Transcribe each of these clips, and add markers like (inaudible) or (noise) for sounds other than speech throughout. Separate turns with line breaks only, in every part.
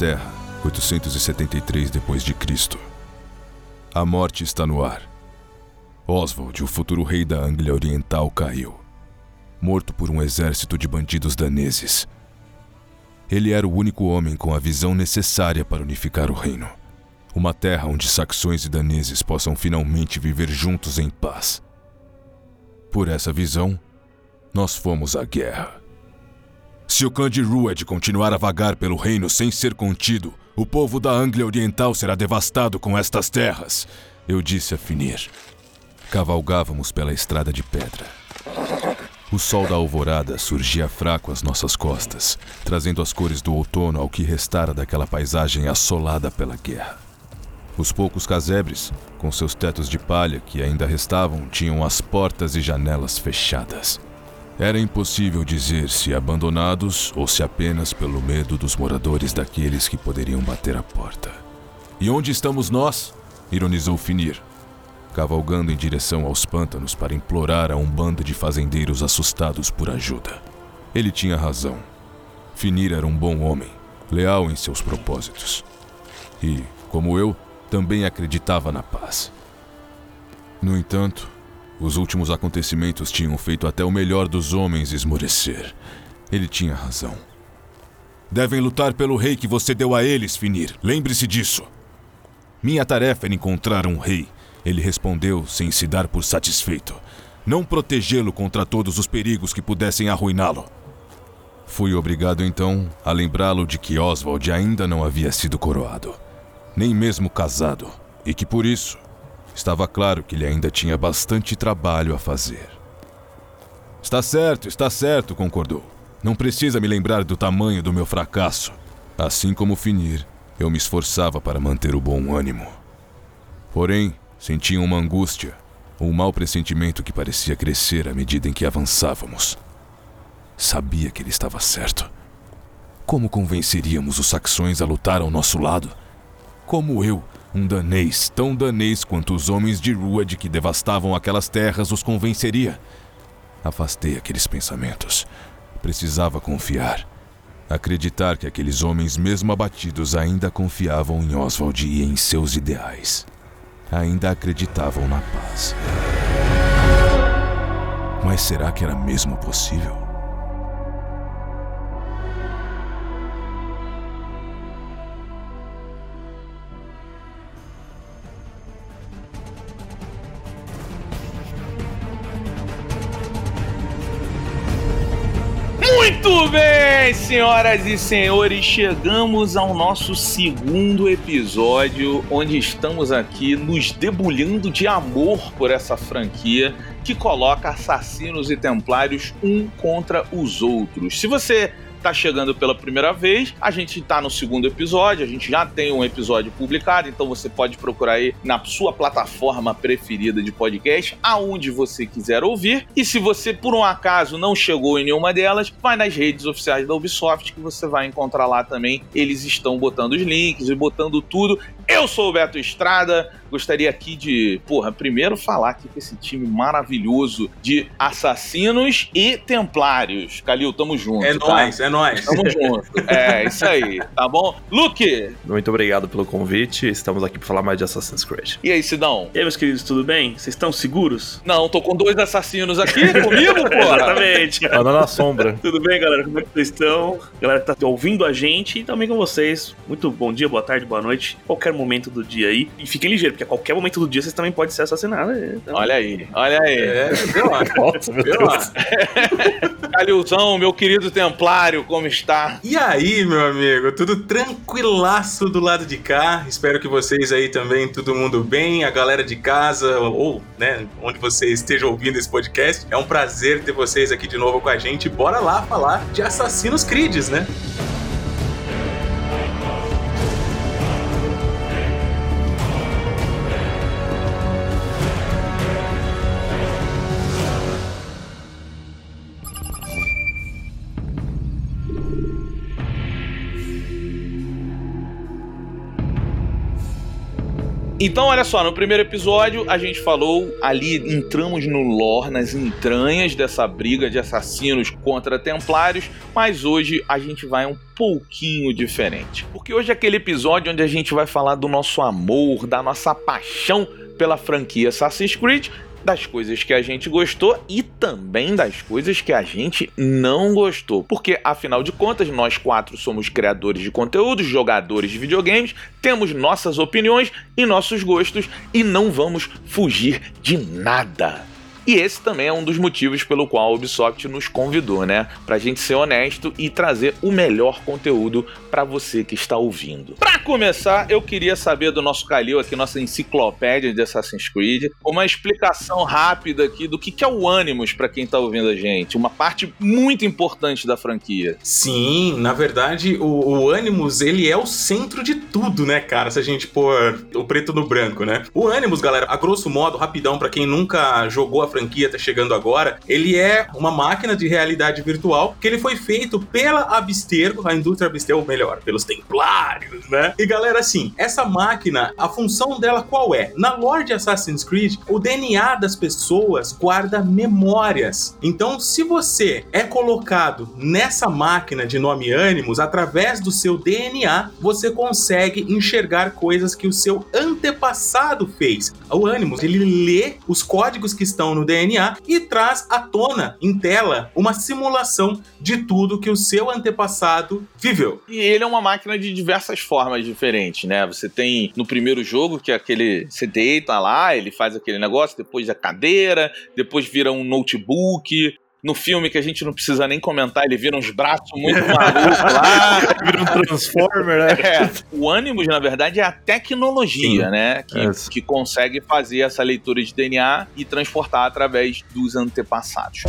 Inglaterra, 873 d.C. A morte está no ar. Oswald, o futuro rei da Anglia Oriental, caiu, morto por um exército de bandidos daneses. Ele era o único homem com a visão necessária para unificar o reino. Uma terra onde saxões e daneses possam finalmente viver juntos em paz. Por essa visão, nós fomos à guerra. Se o clã de Rued continuar a vagar pelo reino sem ser contido, o povo da Anglia Oriental será devastado com estas terras, eu disse a Finir. Cavalgávamos pela estrada de pedra. O sol da alvorada surgia fraco às nossas costas, trazendo as cores do outono ao que restara daquela paisagem assolada pela guerra. Os poucos casebres, com seus tetos de palha que ainda restavam, tinham as portas e janelas fechadas. Era impossível dizer se abandonados ou se apenas pelo medo dos moradores daqueles que poderiam bater a porta. E onde estamos nós? ironizou Finir, cavalgando em direção aos pântanos para implorar a um bando de fazendeiros assustados por ajuda. Ele tinha razão. Finir era um bom homem, leal em seus propósitos. E, como eu, também acreditava na paz. No entanto, os últimos acontecimentos tinham feito até o melhor dos homens esmorecer. Ele tinha razão. Devem lutar pelo rei que você deu a eles, Finir. Lembre-se disso. Minha tarefa era encontrar um rei. Ele respondeu sem se dar por satisfeito. Não protegê-lo contra todos os perigos que pudessem arruiná-lo. Fui obrigado então a lembrá-lo de que Oswald ainda não havia sido coroado, nem mesmo casado, e que por isso Estava claro que ele ainda tinha bastante trabalho a fazer. Está certo, está certo, concordou. Não precisa me lembrar do tamanho do meu fracasso. Assim como finir, eu me esforçava para manter o bom ânimo. Porém, sentia uma angústia, um mau pressentimento que parecia crescer à medida em que avançávamos. Sabia que ele estava certo. Como convenceríamos os saxões a lutar ao nosso lado? Como eu, um danês, tão danês quanto os homens de Ruad que devastavam aquelas terras os convenceria. Afastei aqueles pensamentos. Precisava confiar. Acreditar que aqueles homens, mesmo abatidos, ainda confiavam em Oswald e em seus ideais. Ainda acreditavam na paz. Mas será que era mesmo possível?
Bem, senhoras e senhores, chegamos ao nosso segundo episódio, onde estamos aqui nos debulhando de amor por essa franquia que coloca assassinos e templários um contra os outros. Se você tá chegando pela primeira vez, a gente tá no segundo episódio, a gente já tem um episódio publicado, então você pode procurar aí na sua plataforma preferida de podcast, aonde você quiser ouvir. E se você por um acaso não chegou em nenhuma delas, vai nas redes oficiais da Ubisoft que você vai encontrar lá também. Eles estão botando os links e botando tudo. Eu sou o Beto Estrada, gostaria aqui de, porra, primeiro falar aqui com esse time maravilhoso de assassinos e templários. Calil, tamo junto.
É
tá?
nóis, é nóis.
Tamo junto. (laughs) É, isso aí, tá bom? Luke!
Muito obrigado pelo convite. Estamos aqui para falar mais de Assassin's Creed.
E aí, Sidão?
E aí, meus queridos, tudo bem? Vocês estão seguros?
Não, tô com dois assassinos aqui comigo, porra.
Exatamente. (laughs)
Anda na sombra.
Tudo bem, galera? Como é que vocês estão? Galera que tá ouvindo a gente e também com vocês. Muito bom dia, boa tarde, boa noite. Qualquer momento do dia aí. E fiquem ligeiros, porque a qualquer momento do dia vocês também podem ser assassinados. Então...
Olha aí, olha aí.
É, vê lá. (laughs)
Nossa, meu
lá. (laughs)
Calilzão, meu querido templário, como está?
E aí, meu amigo, tudo tranquilaço do lado de cá. Espero que vocês aí também, todo mundo bem, a galera de casa ou, né, onde você esteja ouvindo esse podcast. É um prazer ter vocês aqui de novo com a gente. Bora lá falar de Assassinos Creeds, né?
Então, olha só, no primeiro episódio a gente falou ali, entramos no lore, nas entranhas dessa briga de assassinos contra templários, mas hoje a gente vai um pouquinho diferente. Porque hoje é aquele episódio onde a gente vai falar do nosso amor, da nossa paixão pela franquia Assassin's Creed das coisas que a gente gostou e também das coisas que a gente não gostou. Porque, afinal de contas, nós quatro somos criadores de conteúdo, jogadores de videogames, temos nossas opiniões e nossos gostos e não vamos fugir de nada. E esse também é um dos motivos pelo qual a Ubisoft nos convidou, né? Pra gente ser honesto e trazer o melhor conteúdo para você que está ouvindo. Para começar, eu queria saber do nosso Calil aqui, nossa enciclopédia de Assassin's Creed, uma explicação rápida aqui do que é o Animus para quem tá ouvindo a gente. Uma parte muito importante da franquia.
Sim, na verdade, o, o Animus, ele é o centro de tudo, né, cara? Se a gente pôr o preto no branco, né? O Animus, galera, a grosso modo, rapidão, para quem nunca jogou a franquia, franquia tá chegando agora, ele é uma máquina de realidade virtual que ele foi feito pela Abstergo, a indústria Abstergo, melhor, pelos Templários, né? E galera, assim, essa máquina, a função dela qual é? Na lore de Assassin's Creed, o DNA das pessoas guarda memórias. Então, se você é colocado nessa máquina de nome Animus, através do seu DNA, você consegue enxergar coisas que o seu antepassado fez. O Animus, ele lê os códigos que estão no DNA e traz à tona, em tela, uma simulação de tudo que o seu antepassado viveu.
E ele é uma máquina de diversas formas diferentes, né? Você tem no primeiro jogo, que é aquele. Você deita lá, ele faz aquele negócio, depois a cadeira, depois vira um notebook, no filme que a gente não precisa nem comentar, ele vira uns braços muito malucos lá. (laughs)
vira um Transformer, né?
É. O Animus, na verdade, é a tecnologia, Sim. né? Que, é. que consegue fazer essa leitura de DNA e transportar através dos antepassados.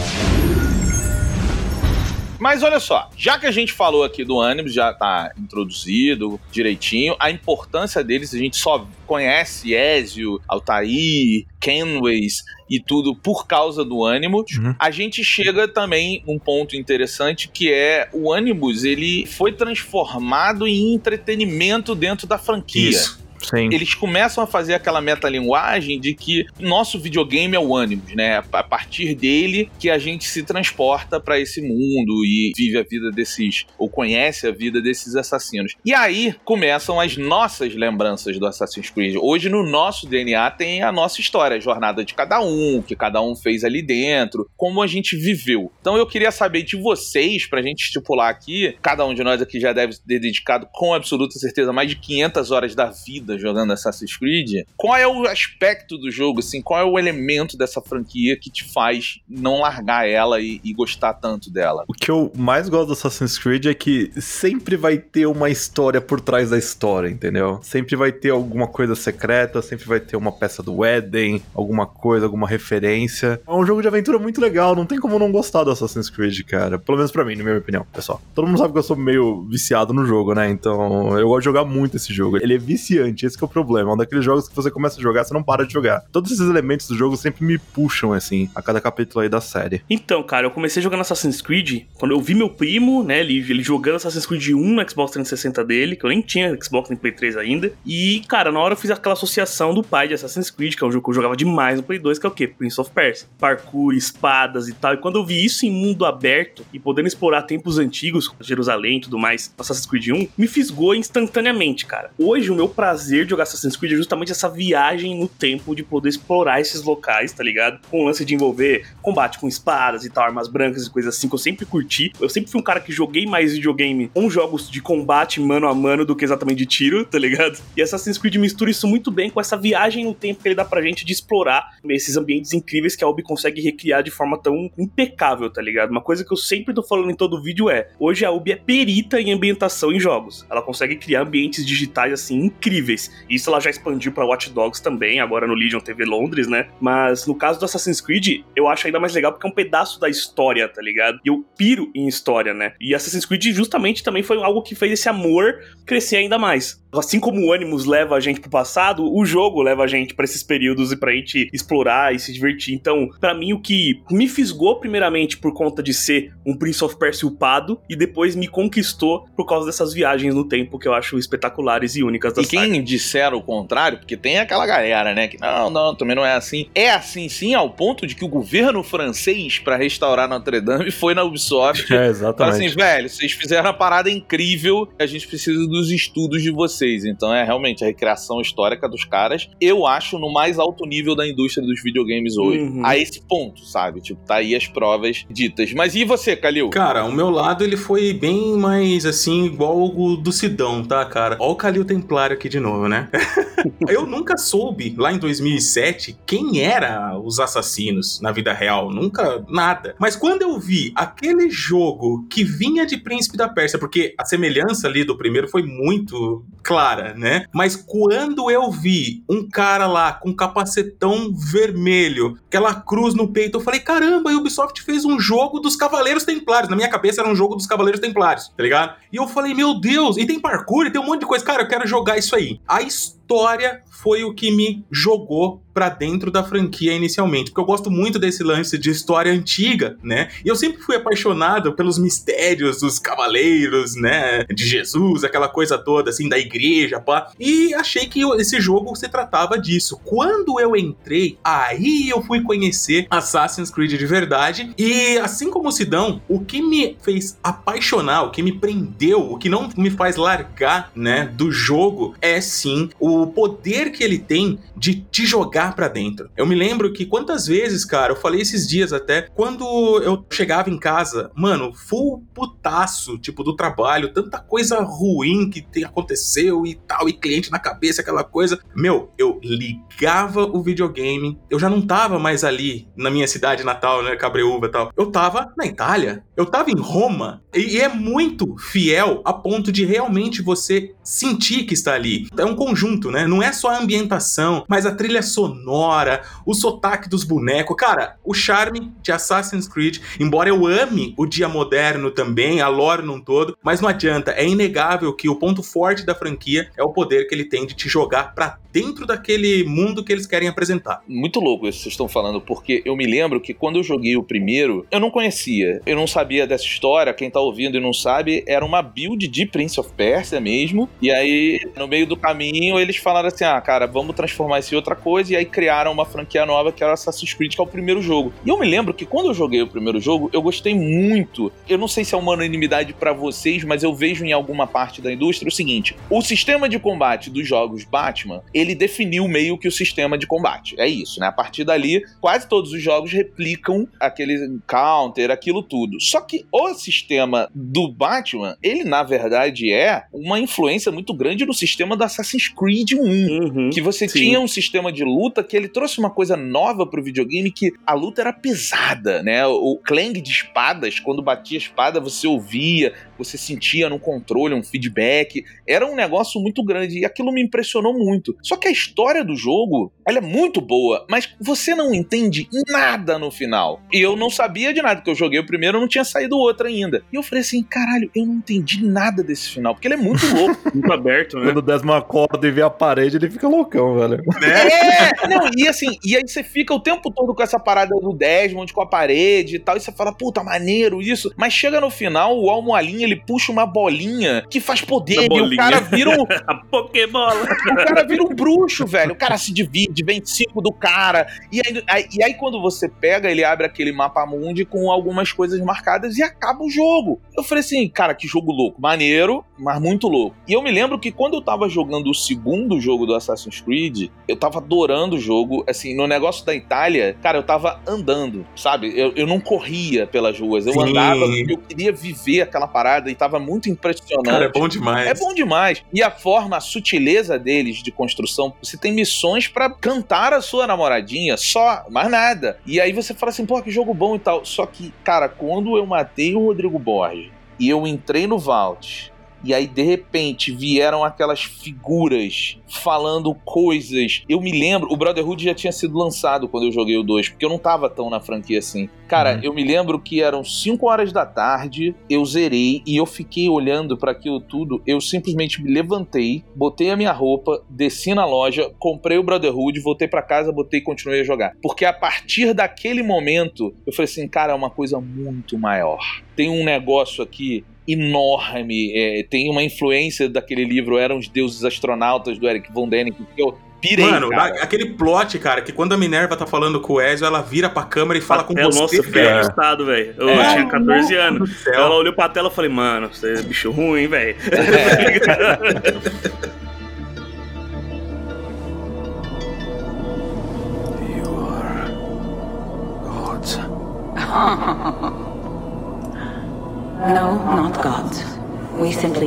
Mas olha só, já que a gente falou aqui do Animus, já tá introduzido direitinho, a importância deles a gente só conhece Ezio, Altair, Kenways e tudo por causa do Animus. Uhum. A gente chega também num ponto interessante que é o Animus, ele foi transformado em entretenimento dentro da franquia. Isso. Sim. eles começam a fazer aquela metalinguagem de que nosso videogame é o ânimos, né? A partir dele que a gente se transporta para esse mundo e vive a vida desses, ou conhece a vida desses assassinos. E aí começam as nossas lembranças do Assassin's Creed. Hoje no nosso DNA tem a nossa história, a jornada de cada um, o que cada um fez ali dentro, como a gente viveu. Então eu queria saber de vocês, pra gente estipular aqui, cada um de nós aqui já deve ter dedicado com absoluta certeza mais de 500 horas da vida vida jogando Assassin's Creed, qual é o aspecto do jogo, assim, qual é o elemento dessa franquia que te faz não largar ela e, e gostar tanto dela?
O que eu mais gosto do Assassin's Creed é que sempre vai ter uma história por trás da história, entendeu? Sempre vai ter alguma coisa secreta, sempre vai ter uma peça do Eden, alguma coisa, alguma referência. É um jogo de aventura muito legal, não tem como não gostar do Assassin's Creed, cara. Pelo menos pra mim, na minha opinião, pessoal. Todo mundo sabe que eu sou meio viciado no jogo, né? Então eu gosto de jogar muito esse jogo. Ele é viciante esse é o problema. É um daqueles jogos que você começa a jogar, você não para de jogar. Todos esses elementos do jogo sempre me puxam, assim, a cada capítulo aí da série.
Então, cara, eu comecei jogando Assassin's Creed quando eu vi meu primo, né, ele, ele jogando Assassin's Creed 1 no Xbox 360 dele, que eu nem tinha Xbox nem Play 3 ainda. E, cara, na hora eu fiz aquela associação do pai de Assassin's Creed, que é um jogo que eu jogava demais no Play 2, que é o quê? Prince of Persia. Parkour, espadas e tal. E quando eu vi isso em mundo aberto e podendo explorar tempos antigos, Jerusalém e tudo mais, Assassin's Creed 1, me fisgou instantaneamente, cara. Hoje o meu prazer de jogar Assassin's Creed é justamente essa viagem no tempo de poder explorar esses locais, tá ligado? Com o lance de envolver combate com espadas e tal, armas brancas e coisas assim, que eu sempre curti. Eu sempre fui um cara que joguei mais videogame com jogos de combate mano a mano do que exatamente de tiro, tá ligado? E Assassin's Creed mistura isso muito bem com essa viagem no tempo que ele dá pra gente de explorar esses ambientes incríveis que a Ubi consegue recriar de forma tão impecável, tá ligado? Uma coisa que eu sempre tô falando em todo vídeo é: hoje a Ubi é perita em ambientação em jogos. Ela consegue criar ambientes digitais assim incríveis. E isso ela já expandiu para Watch Dogs também, agora no Legion TV Londres, né? Mas no caso do Assassin's Creed, eu acho ainda mais legal porque é um pedaço da história, tá ligado? E eu piro em história, né? E Assassin's Creed justamente também foi algo que fez esse amor crescer ainda mais. Assim como o Animus leva a gente pro passado, o jogo leva a gente para esses períodos e pra gente explorar e se divertir. Então, para mim, o que me fisgou primeiramente por conta de ser um Prince of Persia upado e depois me conquistou por causa dessas viagens no tempo que eu acho espetaculares e únicas da
E quem disseram o contrário, porque tem aquela galera, né, que não, não, também não é assim. É assim sim, ao ponto de que o governo francês, para restaurar Notre Dame, foi na Ubisoft. (laughs)
É, exatamente.
assim, velho, vocês fizeram uma parada incrível, a gente precisa dos estudos de vocês. Então é realmente a recriação histórica dos caras, eu acho no mais alto nível da indústria dos videogames hoje. Uhum. A esse ponto, sabe? Tipo, tá aí as provas ditas. Mas e você, Calil?
Cara, o meu lado ele foi bem mais assim, igual o do Sidão, tá, cara? Ó o Calil Templário aqui de novo, né? (laughs) eu nunca soube, lá em 2007, quem era os assassinos na vida real. Nunca, nada. Mas quando eu vi aquele jogo que vinha de Príncipe da Pérsia, porque a semelhança ali do primeiro foi muito clara, né? Mas quando eu vi um cara lá com um capacetão vermelho, aquela cruz no peito, eu falei, caramba, a Ubisoft fez um jogo dos Cavaleiros Templários. Na minha cabeça era um jogo dos Cavaleiros Templários, tá ligado? E eu falei, meu Deus, e tem parkour, e tem um monte de coisa. Cara, eu quero jogar isso aí. A história foi o que me jogou para dentro da franquia inicialmente, porque eu gosto muito desse lance de história antiga, né? E eu sempre fui apaixonado pelos mistérios dos cavaleiros, né? De Jesus, aquela coisa toda assim da igreja, pá. E achei que esse jogo se tratava disso. Quando eu entrei, aí eu fui conhecer Assassin's Creed de verdade e assim como o Sidão, o que me fez apaixonar, o que me prendeu, o que não me faz largar, né, do jogo é sim o poder que ele tem de te jogar para dentro. Eu me lembro que quantas vezes, cara, eu falei esses dias até, quando eu chegava em casa, mano, full putaço, tipo, do trabalho, tanta coisa ruim que tem, aconteceu e tal, e cliente na cabeça, aquela coisa. Meu, eu ligava o videogame, eu já não tava mais ali na minha cidade natal, né, Cabreúva e tal. Eu tava na Itália, eu tava em Roma, e, é muito fiel a ponto de realmente você sentir que está ali. É um conjunto, né? Não é só ambientação, mas a trilha sonora o sotaque dos bonecos. Cara, o charme de Assassin's Creed, embora eu ame o dia moderno também, a lore num todo, mas não adianta, é inegável que o ponto forte da franquia é o poder que ele tem de te jogar pra dentro daquele mundo que eles querem apresentar.
Muito louco isso que vocês estão falando, porque eu me lembro que quando eu joguei o primeiro, eu não conhecia, eu não sabia dessa história, quem tá ouvindo e não sabe, era uma build de Prince of Persia mesmo, e aí no meio do caminho eles falaram assim, ah, cara, vamos transformar isso em outra coisa, e aí criaram uma franquia nova que era Assassin's Creed, que é o primeiro jogo. E eu me lembro que quando eu joguei o primeiro jogo, eu gostei muito. Eu não sei se é uma unanimidade para vocês, mas eu vejo em alguma parte da indústria o seguinte: o sistema de combate dos jogos Batman, ele definiu meio que o sistema de combate. É isso, né? A partir dali, quase todos os jogos replicam aquele counter, aquilo tudo. Só que o sistema do Batman, ele na verdade é uma influência muito grande no sistema do Assassin's Creed 1, uhum, que você sim. tinha um sistema de luta luta que ele trouxe uma coisa nova pro videogame que a luta era pesada, né? O clang de espadas, quando batia a espada, você ouvia, você sentia no controle um feedback. Era um negócio muito grande e aquilo me impressionou muito. Só que a história do jogo, ela é muito boa, mas você não entende nada no final. E eu não sabia de nada, porque eu joguei o primeiro, não tinha saído o outro ainda. E eu falei assim, caralho, eu não entendi nada desse final, porque ele é muito louco. (laughs)
muito aberto, né? Quando o Desmond acorda e vê a parede, ele fica loucão, velho.
É! não, e assim, e aí você fica o tempo todo com essa parada do Desmond, com a parede e tal, e você fala, puta, maneiro isso. Mas chega no final, o Almoalin, ele puxa uma bolinha que faz poder e o cara vira um. (laughs)
a Pokébola.
O cara vira um bruxo, velho. O cara se divide, vem cinco do cara. E aí, aí, e aí, quando você pega, ele abre aquele mapa mundi com algumas coisas marcadas e acaba o jogo. Eu falei assim, cara, que jogo louco. Maneiro, mas muito louco. E eu me lembro que quando eu tava jogando o segundo jogo do Assassin's Creed, eu tava adorando o jogo. Assim, no negócio da Itália, cara, eu tava andando, sabe? Eu, eu não corria pelas ruas. Eu Sim. andava porque eu queria viver aquela parada e tava muito impressionante.
Cara, é bom demais.
É bom demais. E a forma, a sutileza deles de construção, você tem missões para cantar a sua namoradinha, só, mais nada. E aí você fala assim, pô, que jogo bom e tal. Só que, cara, quando eu matei o Rodrigo Borges e eu entrei no Vault e aí de repente vieram aquelas figuras falando coisas. Eu me lembro, o Brotherhood já tinha sido lançado quando eu joguei o 2, porque eu não tava tão na franquia assim. Cara, uhum. eu me lembro que eram 5 horas da tarde, eu zerei e eu fiquei olhando para aquilo tudo. Eu simplesmente me levantei, botei a minha roupa, desci na loja, comprei o Brotherhood, voltei para casa, botei e continuei a jogar. Porque a partir daquele momento, eu falei assim, cara, é uma coisa muito maior. Tem um negócio aqui enorme. É, tem uma influência daquele livro Eram os Deuses Astronautas, do Eric Von Däniken, que eu pirei,
Mano,
cara.
aquele plot, cara, que quando a Minerva tá falando com o Ezio, ela vira pra câmera e fala com
É,
você,
nossa, eu fiquei
velho.
assustado, velho. Eu
É.
tinha 14
Mano
anos. Ela olhou pra tela e falei, mano, você é bicho ruim, velho.
No, (laughs)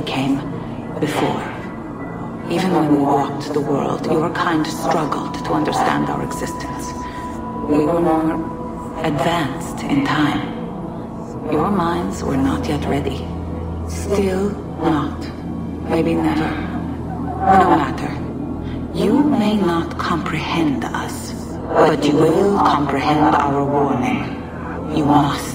came before. Even when we walked the world, your kind struggled to understand our existence. We were more advanced in time. Your minds were not yet ready. Still not. Maybe never. No matter. You may not comprehend us, but you will comprehend our warning. You must.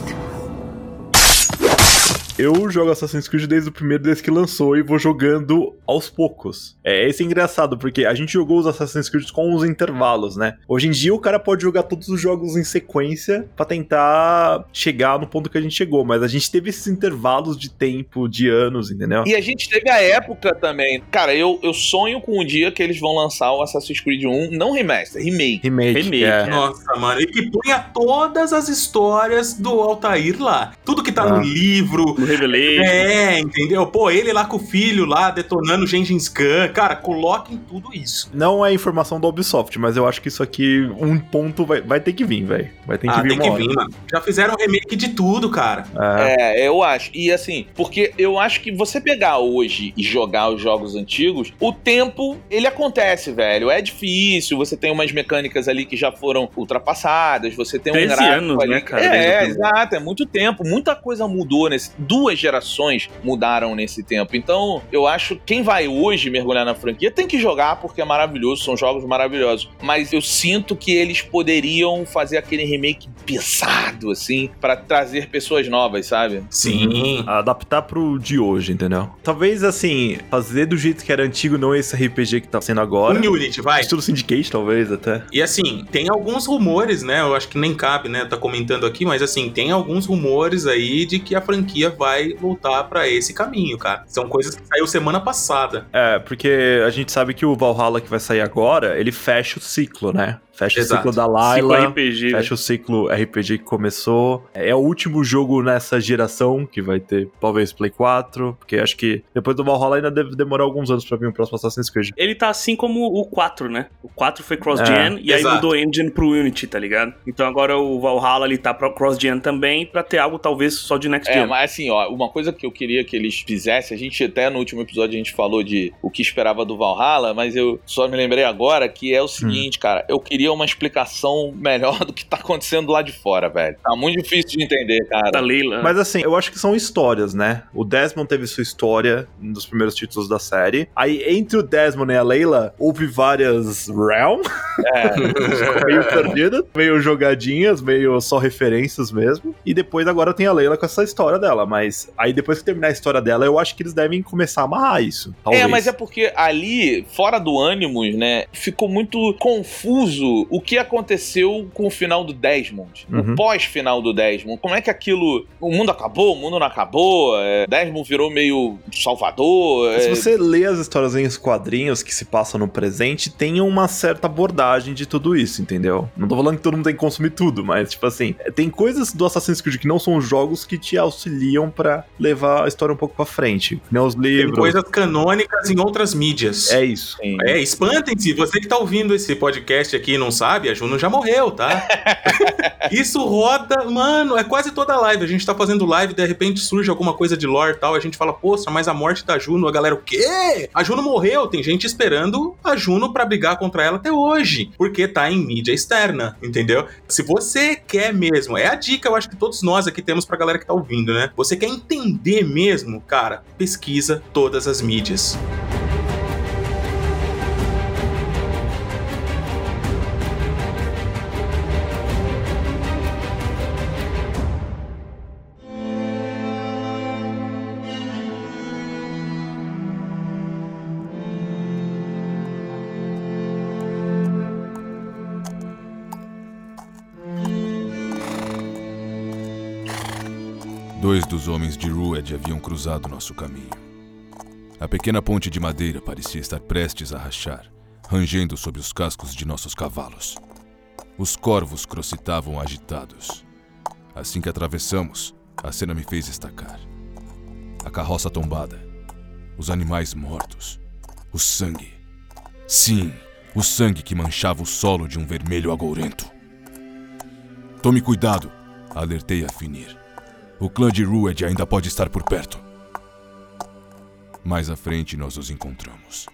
Eu jogo Assassin's Creed desde o primeiro, desde que lançou, e vou jogando aos poucos. É, esse é engraçado, porque a gente jogou os Assassin's Creed com os intervalos, né? Hoje em dia o cara pode jogar todos os jogos em sequência pra tentar chegar no ponto que a gente chegou, mas a gente teve esses intervalos de tempo, de anos, entendeu?
E a gente teve a época também. Cara, eu, eu sonho com o dia que eles vão lançar o Assassin's Creed 1, não remaster, remake.
Remake.
Remake,
é.
é.
Nossa, mano, e que punha todas as histórias do Altair lá. Tudo que tá
Ah.
no livro.
Revelation.
É, entendeu? Pô, ele lá com o filho lá detonando o Gengis Khan. Cara, coloquem tudo isso.
Não é informação da Ubisoft, mas eu acho que isso aqui, um ponto vai, vai ter que vir, velho. Vai ter que
ah,
vir
tem
uma
que
hora.
vir, mano. Já fizeram remake de tudo, cara.
É.
É, eu acho. E assim, porque eu acho que você pegar hoje e jogar os jogos antigos, o tempo, ele acontece, velho. É difícil, você tem umas mecânicas ali que já foram ultrapassadas, você tem um
13
gráfico
anos,
ali.
né, cara,
É, é, exato, é muito tempo. Muita coisa mudou nesse. Duas gerações mudaram nesse tempo. Então, eu acho que quem vai hoje mergulhar na franquia tem que jogar porque é maravilhoso, são jogos maravilhosos. Mas eu sinto que eles poderiam fazer aquele remake pesado, assim, pra trazer pessoas novas, sabe?
Sim.
Adaptar pro de hoje, entendeu? Talvez, assim, fazer do jeito que era antigo, não esse RPG que tá sendo agora.
Um Unity, vai.
Estilo Syndicate, talvez, até.
E assim, tem alguns rumores, né? Eu acho que nem cabe, né? Tá comentando aqui, mas assim, tem alguns rumores aí de que a franquia vai voltar pra esse caminho, cara. São coisas que saiu semana passada.
É, porque a gente sabe que o Valhalla que vai sair agora, ele fecha o ciclo, né? Fecha
Exato.
o ciclo da
Ciclo
Layla.
RPG.
Fecha o ciclo RPG que começou. É o último jogo nessa geração que vai ter, talvez, Play 4. Porque acho que depois do Valhalla ainda deve demorar alguns anos pra vir o próximo Assassin's Creed.
Ele tá assim como o 4, né? O 4 foi cross-gen
É,
e aí
exato.
mudou engine pro Unity, tá ligado? Então agora o Valhalla ele tá pra cross-gen também pra ter algo talvez só de next
É, mas assim, ó, uma coisa que eu queria que eles fizessem, a gente até no último episódio a gente falou de o que esperava do Valhalla, mas eu só me lembrei agora que é o seguinte, cara, eu queria uma explicação melhor do que tá acontecendo lá de fora, velho. Tá muito difícil de entender,
Da
cara.
Leila.
Mas assim, eu acho que são histórias, né? O Desmond teve sua história dos primeiros títulos da série. Aí, entre o Desmond e a Layla, houve várias realm,
É, (laughs)
meio perdidas, meio jogadinhas, meio só referências mesmo. E depois agora tem a Layla com essa história dela. Mas aí depois que terminar a história dela, eu acho que eles devem começar a amarrar isso. Talvez.
é, mas é porque ali, fora do Animus, né, ficou muito confuso o que aconteceu com o final do Desmond.
Uhum.
O pós-final do Desmond. Como é que aquilo. O mundo acabou, o mundo não acabou. É, Desmond virou meio salvador.
Se
é,
você lê as histórias em quadrinhos que se passam no presente, tem uma certa abordagem de tudo isso, entendeu? Não tô falando que todo mundo tem que consumir tudo, mas, tipo assim, tem coisas do Assassin's Creed que não são jogos que te auxiliam pra levar a história um pouco pra frente. Nem os
Tem
livros.
coisas canônicas em outras mídias.
É isso.
Sim.
É, espantem-se. Você que tá ouvindo esse podcast aqui e não sabe, a Juno já morreu, tá? (laughs) Isso roda, mano, é quase toda live. A gente tá fazendo live, de repente surge alguma coisa de lore e tal, a gente fala, poxa, mas a morte da Juno, a galera, o quê? A Juno morreu. Tem gente esperando a Juno pra brigar contra ela até hoje, porque tá em mídia externa, entendeu? Se você quer mesmo, é a dica, eu acho que todos nós aqui temos pra galera que tá ouvindo, né? Você quer entender mesmo, cara, pesquisa todas as mídias.
Dois dos homens de Rued haviam cruzado nosso caminho. A pequena ponte de madeira parecia estar prestes a rachar, rangendo sob os cascos de nossos cavalos. Os corvos crocitavam agitados. Assim que atravessamos, a cena me fez estacar. A carroça tombada, os animais mortos, o sangue. Sim, o sangue que manchava o solo de um vermelho agourento. Tome cuidado, alertei a finir. O clã de Rued ainda pode estar por perto. Mais à frente nós os encontramos.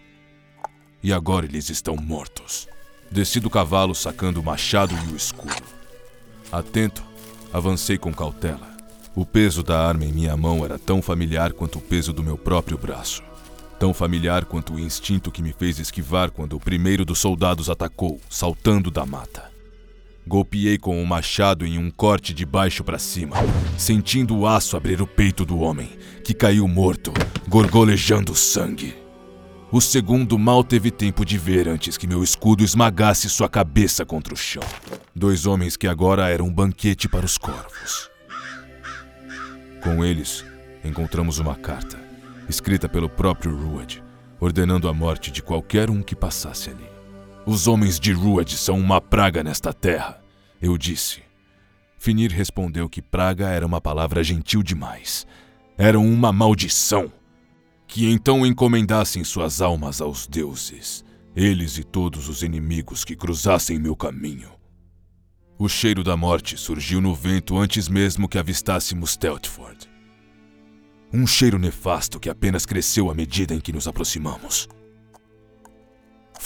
E agora eles estão mortos. Desci do cavalo sacando o machado e o escudo. Atento, avancei com cautela. O peso da arma em minha mão era tão familiar quanto o peso do meu próprio braço. Tão familiar quanto o instinto que me fez esquivar quando o primeiro dos soldados atacou, saltando da mata. Golpeei com o machado em um corte de baixo para cima, sentindo o aço abrir o peito do homem, que caiu morto, gorgolejando sangue. O segundo mal teve tempo de ver antes que meu escudo esmagasse sua cabeça contra o chão. Dois homens que agora eram um banquete para os corvos. Com eles, encontramos uma carta, escrita pelo próprio Ruad, ordenando a morte de qualquer um que passasse ali. Os homens de Ruad são uma praga nesta terra, eu disse. Finir respondeu que praga era uma palavra gentil demais. Eram uma maldição. Que então encomendassem suas almas aos deuses, eles e todos os inimigos que cruzassem meu caminho. O cheiro da morte surgiu no vento antes mesmo que avistássemos Teltford. Um cheiro nefasto que apenas cresceu à medida em que nos aproximamos.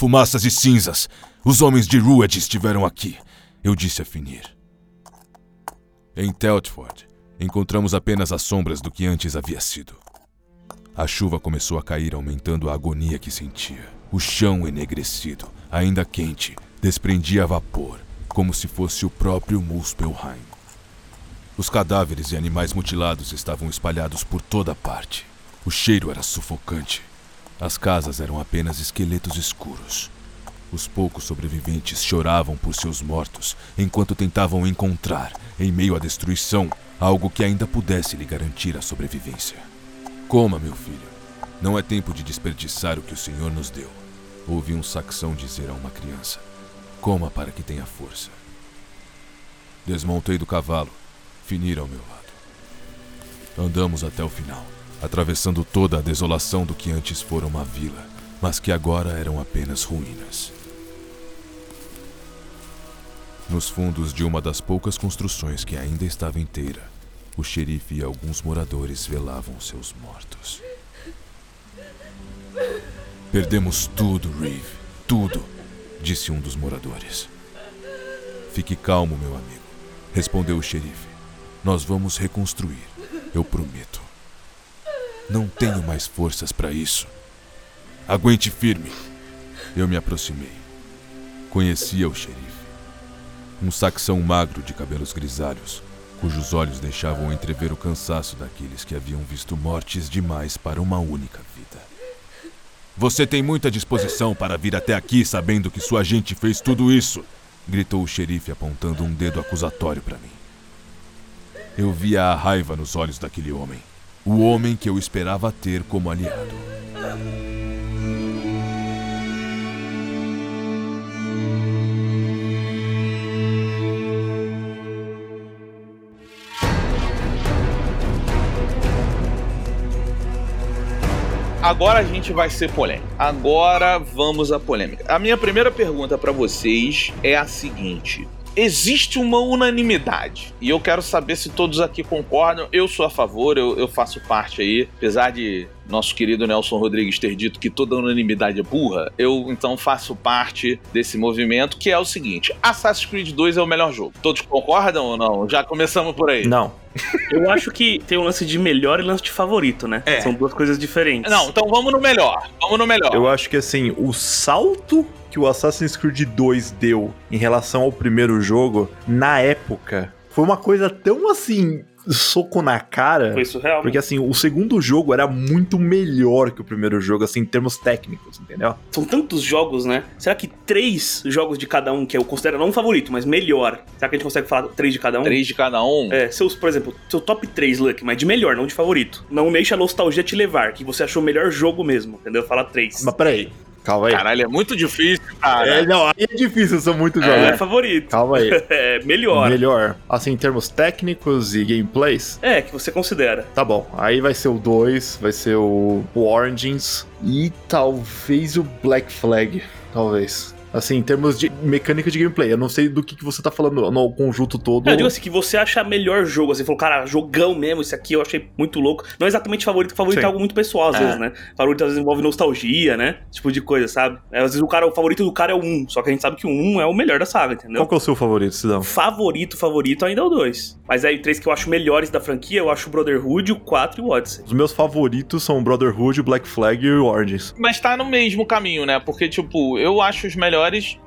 Fumaças e cinzas! Os homens de Rued estiveram aqui, eu disse a Finir. Em Teltford, encontramos apenas as sombras do que antes havia sido. A chuva começou a cair, aumentando a agonia que sentia. O chão enegrecido, ainda quente, desprendia vapor, como se fosse o próprio Muspelheim. Os cadáveres e animais mutilados estavam espalhados por toda parte. O cheiro era sufocante. As casas eram apenas esqueletos escuros. Os poucos sobreviventes choravam por seus mortos enquanto tentavam encontrar, em meio à destruição, algo que ainda pudesse lhe garantir a sobrevivência. Coma, meu filho. Não é tempo de desperdiçar o que o Senhor nos deu. Ouvi um saxão dizer a uma criança: Coma para que tenha força. Desmontei do cavalo, finir ao meu lado. Andamos até o final atravessando toda a desolação do que antes fora uma vila, mas que agora eram apenas ruínas. Nos fundos de uma das poucas construções que ainda estava inteira, o xerife e alguns moradores velavam seus mortos. Perdemos tudo, Reeve. Tudo, disse um dos moradores. Fique calmo, meu amigo, respondeu o xerife. Nós vamos reconstruir, eu prometo. Não tenho mais forças para isso. Aguente firme. Eu me aproximei. Conhecia o xerife. Um saxão magro de cabelos grisalhos, cujos olhos deixavam entrever o cansaço daqueles que haviam visto mortes demais para uma única vida. Você tem muita disposição para vir até aqui sabendo que sua gente fez tudo isso, gritou o xerife apontando um dedo acusatório para mim. Eu via a raiva nos olhos daquele homem o homem que eu esperava ter como aliado.
Agora a gente vai ser polêmico. Agora vamos à polêmica. A minha primeira pergunta para vocês é a seguinte: existe uma unanimidade. E eu quero saber se todos aqui concordam. Eu sou a favor, eu, eu faço parte aí. Apesar de nosso querido Nelson Rodrigues ter dito que toda unanimidade é burra, eu então faço parte desse movimento que é o seguinte: Assassin's Creed 2 é o melhor jogo. Todos concordam ou não? Já começamos por aí.
Não.
Eu acho que tem um lance de melhor e lance de favorito, né?
É.
São duas coisas diferentes.
Não, então vamos no melhor. Vamos no melhor.
Eu acho que assim, o salto que o Assassin's Creed 2 deu em relação ao primeiro jogo, na época, foi uma coisa tão assim soco na cara.
Foi surreal.
Porque assim, o segundo jogo era muito melhor que o primeiro jogo, assim, em termos técnicos, entendeu?
São tantos jogos, né? Será que três jogos de cada um, que eu considero não um favorito, mas melhor, será que a gente consegue falar três de cada um?
Três de cada um.
É, seus, por exemplo, seu top 3, Luck, mas de melhor, não de favorito. Não deixa a nostalgia te levar, que você achou o melhor jogo mesmo, entendeu? Fala três.
Mas peraí, calma aí.
Caralho, é muito difícil, cara.
É, não, aí é difícil, são muitos
Não é
jogos.
favorito.
Calma aí. (laughs)
É, melhor.
Melhor. Assim, em termos técnicos e gameplays,
É, que você considera.
tá bom. Aí vai ser o 2, vai ser o, o Origins e talvez o Black Flag. Talvez. Assim, em termos de mecânica de gameplay. Eu não sei do que, que você tá falando no conjunto todo.
Eu digo assim, que você acha melhor jogo, assim, falou, cara, jogão mesmo, esse aqui eu achei muito louco. Não exatamente favorito, porque favorito
Sim.
é algo muito pessoal, às
É.
vezes, né? Favorito às vezes envolve nostalgia, né? Esse tipo de coisa, sabe? É, Às vezes o cara, o favorito do cara é o 1, só que a gente sabe que o 1 é o melhor da saga, entendeu?
Qual que é o seu favorito, Cidão?
Favorito, favorito ainda é o 2. Mas aí, três que eu acho melhores da franquia, eu acho o Brotherhood, o 4 e o Odyssey.
Os meus favoritos são o Brotherhood, o Black Flag e o Origins.
Mas tá no mesmo caminho, né? Porque, tipo, eu acho os melhores,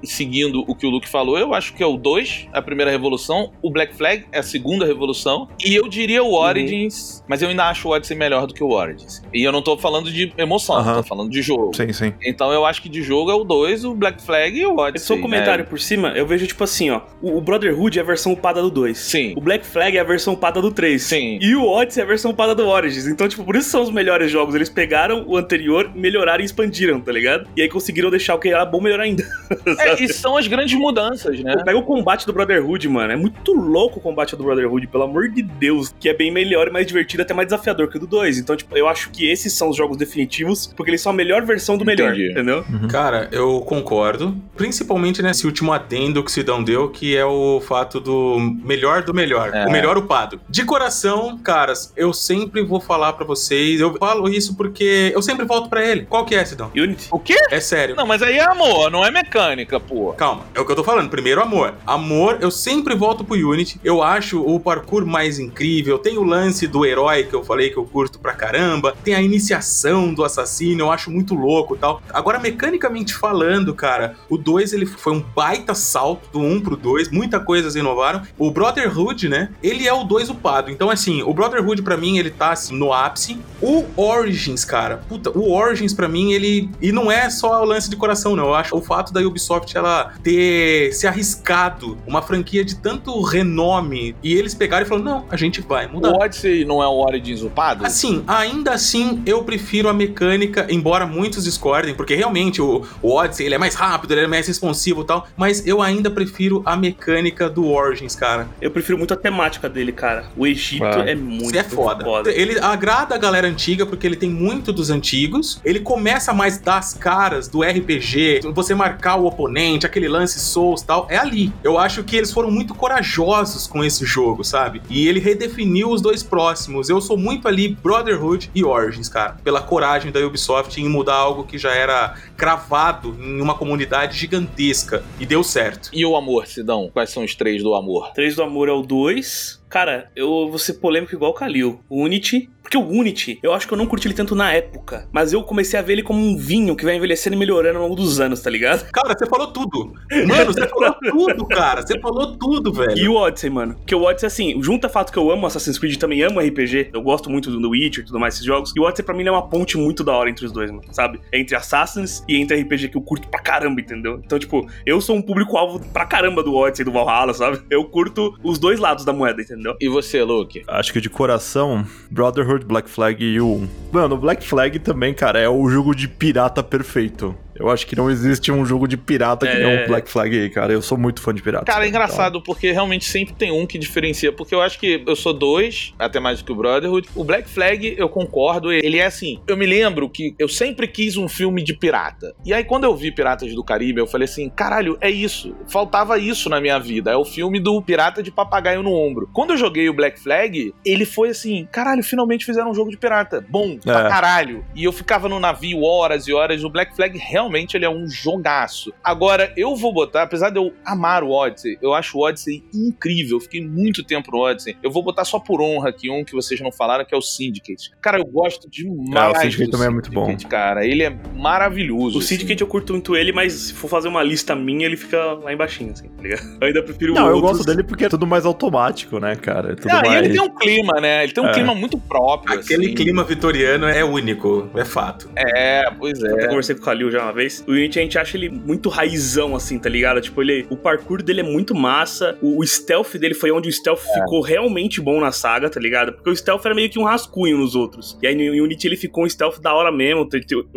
seguindo o que o Luke falou, eu acho que é o 2, a primeira revolução, o Black Flag é a segunda revolução, e eu diria o Origins, mas eu ainda acho o Odyssey melhor do que o Origins. E eu não tô falando de emoção,
Aham.
tô falando de jogo.
Sim, sim.
Então eu acho que de jogo é o 2, o Black Flag e o Odyssey.
Esse seu comentário
né?
por cima, eu vejo tipo assim, ó. O o Brotherhood é a versão upada do 2.
Sim.
O Black Flag é a versão upada do 3.
Sim.
E o Odyssey é a versão upada do Origins. Então, tipo, por isso são os melhores jogos. Eles pegaram o anterior, melhoraram e expandiram, tá ligado? E aí conseguiram deixar o que era bom melhor ainda. (laughs) (laughs)
É, e são as grandes mudanças, né?
Pega o combate do Brotherhood, mano. É muito louco o combate do Brotherhood, pelo amor de Deus. Que é bem melhor e mais divertido, até mais desafiador que o do 2. Então, tipo, eu acho que esses são os jogos definitivos, porque eles são a melhor versão do melhor,
Entendi.
entendeu?
Cara, eu concordo. Principalmente nesse último adendo que o Sidão deu, que é o fato do melhor do melhor.
É.
O melhor upado. De coração, caras, eu sempre vou falar pra vocês. Eu falo isso porque eu sempre volto pra ele. Qual que é, Sidão?
Unity.
O quê?
É sério.
Não, mas aí é amor, não é mecânica, pô.
Calma, é o que eu tô falando. Primeiro, amor. Amor, eu sempre volto pro Unity. Eu acho o parkour mais incrível. Tem o lance do herói que eu falei que eu curto pra caramba. Tem a iniciação do assassino, eu acho muito louco tal. Agora, mecanicamente falando, cara, o 2 ele foi um baita salto do 1 um pro 2. Muita coisa eles inovaram. O Brotherhood, né? Ele é o 2 upado. Então, assim, o Brotherhood pra mim, ele tá assim, no ápice. O Origins, cara, puta, o Origins pra mim, ele. E não é só o lance de coração, não. Eu acho o fato da Ubisoft ela ter se arriscado uma franquia de tanto renome e eles pegaram e falaram: não, a gente vai mudar.
O Odyssey não é o Origins upado?
Assim, ainda assim, eu prefiro a mecânica, embora muitos discordem, porque realmente o, o Odyssey ele é mais rápido, ele é mais responsivo e tal, mas eu ainda prefiro a mecânica do Origins, cara.
Eu prefiro muito a temática dele, cara. O Egito
Ah.
é muito
Isso é foda. Ele agrada a galera antiga porque ele tem muito dos antigos. Ele começa mais das caras do RPG, você marcar o oponente, aquele lance Souls e tal. É ali. Eu acho que eles foram muito corajosos com esse jogo, sabe? E ele redefiniu os dois próximos. Eu sou muito ali Brotherhood e Origins, cara. Pela coragem da Ubisoft em mudar algo que já era cravado em uma comunidade gigantesca. E deu certo.
E o amor, Sidão? Quais são os três do amor?
Três do Amor é o 2. Cara, eu vou ser polêmico igual o Kalil. O Unity. Porque o Unity, eu acho que eu não curti ele tanto na época. Mas eu comecei a ver ele como um vinho que vai envelhecendo e melhorando ao longo dos anos, tá ligado?
Cara, você falou tudo. Mano, você falou (laughs) tudo, cara. Você falou tudo, velho.
E o Odyssey, mano. Que o Odyssey, assim, junta o fato que eu amo Assassin's Creed e também amo RPG. Eu gosto muito do The Witcher e tudo mais, esses jogos. E o Odyssey, pra mim, é uma ponte muito da hora entre os dois, mano. Sabe? Entre Assassins e entre RPG que eu curto pra caramba, entendeu? Então, tipo, eu sou um público-alvo pra caramba do Odyssey e do Valhalla, sabe? Eu curto os dois lados da moeda, entendeu?
E você, Luke?
Acho que de coração, Brotherhood, Black Flag e o 1. Mano, Black Flag também, cara, é o jogo de pirata perfeito. Eu acho que não existe um jogo de pirata que
É.
nem o Black Flag aí, cara. Eu sou muito fã de pirata.
Cara, é
Então,
engraçado, porque realmente sempre tem um que diferencia. Porque eu acho que eu sou dois, até mais do que o Brotherhood. O Black Flag, eu concordo, ele é assim. Eu me lembro que eu sempre quis um filme de pirata. E aí, quando eu vi Piratas do Caribe, eu falei assim: caralho, é isso. Faltava isso na minha vida. É o filme do pirata de papagaio no ombro. Quando eu joguei o Black Flag, ele foi assim: caralho, finalmente fizeram um jogo de pirata. Bom, pra
É.
caralho. E eu ficava no navio horas e horas. O Black Flag realmente realmente ele é um jogaço. Agora, eu vou botar, apesar de eu amar o Odyssey, eu acho o Odyssey incrível. Eu fiquei muito tempo no Odyssey. Eu vou botar só por honra aqui um que vocês não falaram, que é o Syndicate. Cara, eu gosto demais.
É, o Syndicate
do
também é muito bom.
Cara, ele é maravilhoso.
O
assim.
Syndicate eu curto muito ele, mas se for fazer uma lista minha, ele fica lá embaixo, assim, tá ligado? (laughs) Eu ainda prefiro
Não, eu
outros.
gosto dele porque é tudo mais automático, né, cara? É tudo
Ah, e
mais...
ele tem um clima, né? Ele tem um
É.
clima muito próprio.
Aquele
assim.
clima vitoriano é único, é fato.
É, pois
Eu
é.
conversei com o Kalil já uma vez. O Unity a gente acha ele muito raizão, assim, tá ligado? Tipo, ele, o parkour dele é muito massa. O, o stealth dele foi onde o stealth ficou realmente bom na saga, tá ligado? Porque o stealth era meio que um rascunho nos outros. E aí no Unity ele ficou um stealth da hora mesmo.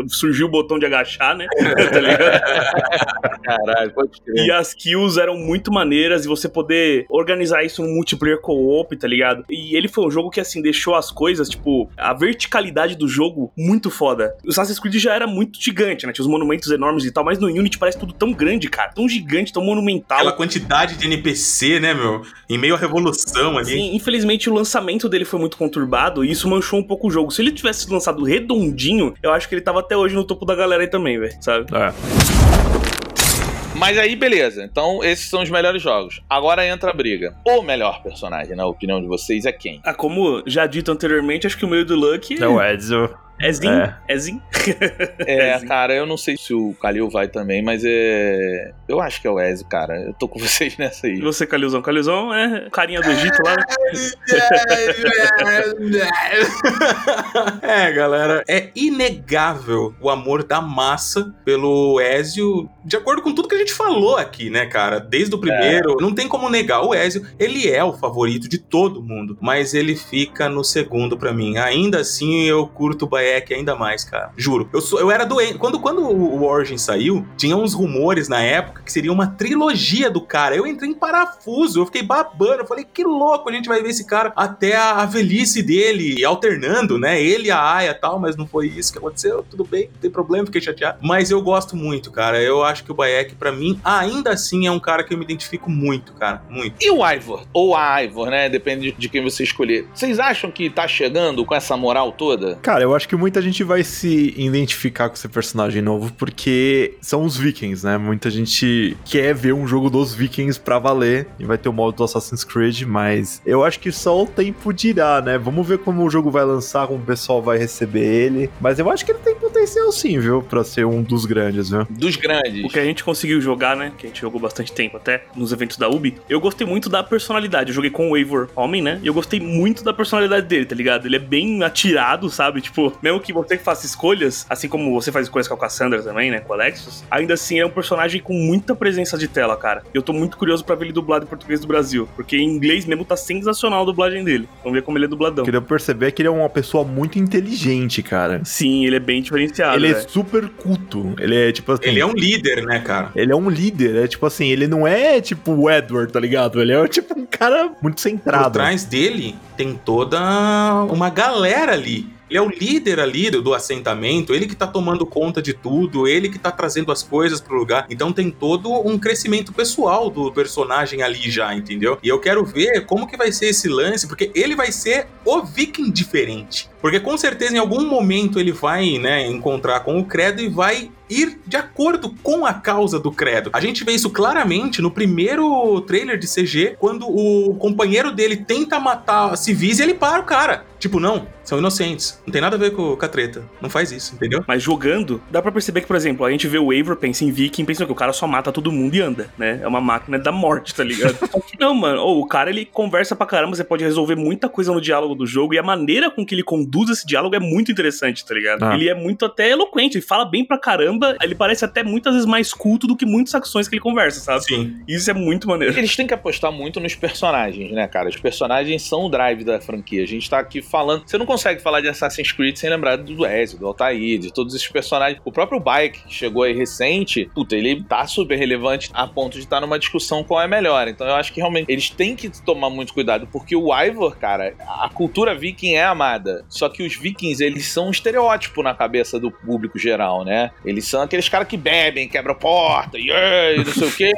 Surgiu o botão de agachar, né? (laughs) tá ligado?
Caralho, pode crer.
E as kills eram muito maneiras e você poder organizar isso num multiplayer co-op, tá ligado? E ele foi um jogo que, assim, deixou as coisas, tipo, a verticalidade do jogo muito foda. O Assassin's Creed já era muito gigante, né? Tinha os monumentos enormes e tal, mas no Unity parece tudo tão grande, cara. Tão gigante, tão monumental.
Aquela quantidade de NPC, né, meu? Em meio à revolução ali.
Sim, infelizmente o lançamento dele foi muito conturbado e isso manchou um pouco o jogo. Se ele tivesse lançado redondinho, eu acho que ele tava até hoje no topo da galera aí também, velho, sabe?
É.
Mas aí, beleza. Então, esses são os melhores jogos. Agora entra a briga. O melhor personagem, na opinião de vocês, é quem?
Ah, como já dito anteriormente, acho que o meio do Luck
É o Ezio.
É Zin.
É.
É Zin.
É, (laughs)
Ezio.
cara, eu não sei se o Kalil vai também, mas é. Eu acho que é o Ezio, cara. Eu tô com (laughs) vocês nessa aí.
E você, Calilzão? Calilzão é carinha do Egito lá, (laughs)
é, galera, é inegável o amor da massa pelo Ezio, de acordo com tudo que a gente falou aqui, né, cara? Desde o primeiro, não tem como negar o Ezio, ele é o favorito de todo mundo, mas ele fica no segundo pra mim. Ainda assim, eu curto o Bayek ainda mais, cara. Juro. Eu, sou, eu era doente. Quando, quando o Origin saiu, tinha uns rumores na época que seria uma trilogia do cara. Eu entrei em parafuso, eu fiquei babando. Eu falei, que louco, a gente vai ver esse cara até a, a velhice dele, alternando, né? Ele, a Aya e tal, mas não foi isso que aconteceu. Tudo bem, não tem problema, fiquei chateado. Mas eu gosto muito, cara. Eu acho que o Bayek, pra mim, ainda assim é um cara que eu me identifico muito, cara. Muito.
E o Ivor? Ou a Ivor, né? Depende de quem você escolher. Vocês acham que tá chegando com essa moral toda?
Cara, eu acho que muita gente vai se identificar com esse personagem novo porque são os vikings, né? Muita gente quer ver um jogo dos vikings pra valer e vai ter o modo do Assassin's Creed, mas eu acho que só o tempo dirá, né? Vamos ver como o jogo vai lançar, como o pessoal vai receber ele, mas eu acho que ele tem potencial sim, viu? Pra ser um dos grandes, viu?
Dos grandes.
O que a gente conseguiu jogar, né? Que a gente jogou bastante tempo até nos eventos da Ubi. Eu gostei muito da personalidade. Eu joguei com o Eivor Homem, né? E eu gostei muito da personalidade dele, tá ligado? Ele é bem atirado, sabe? Tipo, mesmo que você faça escolhas, assim como você faz escolhas com a Cassandra também, né? Com o Alexis, ainda assim é um personagem com muita presença de tela, cara. Eu tô muito curioso pra ver ele dublado em português do Brasil. Porque em inglês mesmo tá sensacional a dublagem dele. Vamos ver como ele é dubladão.
O que deu pra perceber que ele é uma pessoa muito inteligente, cara.
Sim, ele é bem diferenciado.
ele é
velho.
super culto. Ele é tipo assim.
Ele é um líder, né, cara?
Ele é um líder, é tipo assim, ele não é tipo o Edward, tá ligado? Ele é tipo um cara muito
Por
centrado.
trás dele tem toda uma galera ali. Ele é o líder ali do, assentamento, ele que tá tomando conta de tudo, ele que tá trazendo as coisas pro lugar. Então tem todo um crescimento pessoal do personagem ali já, entendeu? E eu quero ver como que vai ser esse lance, porque ele vai ser o viking diferente. Porque com certeza em algum momento ele vai, né, encontrar com o credo e vai ir de acordo com a causa do credo. A gente vê isso claramente no primeiro trailer de CG, quando o companheiro dele tenta matar civis e ele para o cara. Tipo, não, são inocentes. Não tem nada a ver com, com a treta. Não faz isso, entendeu?
Mas jogando, dá pra perceber que, por exemplo, a gente vê o Eivor, pensa em Viking, pensa que o cara só mata todo mundo e anda, né? É uma máquina da morte, tá ligado? (laughs) Não, mano. Ô, o cara, ele conversa pra caramba, você pode resolver muita coisa no diálogo do jogo e a maneira com que ele conduz esse diálogo é muito interessante, tá ligado?
Ah.
Ele é muito até eloquente, ele fala bem pra caramba, ele parece até muitas vezes mais culto do que muitas ações que ele conversa, sabe?
Sim.
Isso é muito maneiro.
Eles têm que apostar muito nos personagens, né, cara? Os personagens são o drive da franquia. A gente tá aqui falando. Você não consegue falar de Assassin's Creed sem lembrar do Ezio, do Altair, de todos esses personagens. O próprio Bike, que chegou aí recente, puta, ele tá super relevante a ponto de estar numa discussão qual é melhor. Então eu acho que realmente eles têm que tomar muito cuidado, porque o Ivor, cara, a cultura viking é amada. Só que os vikings, eles são um estereótipo na cabeça do público geral, né? Eles são aqueles caras que bebem, quebram porta, e não sei o quê.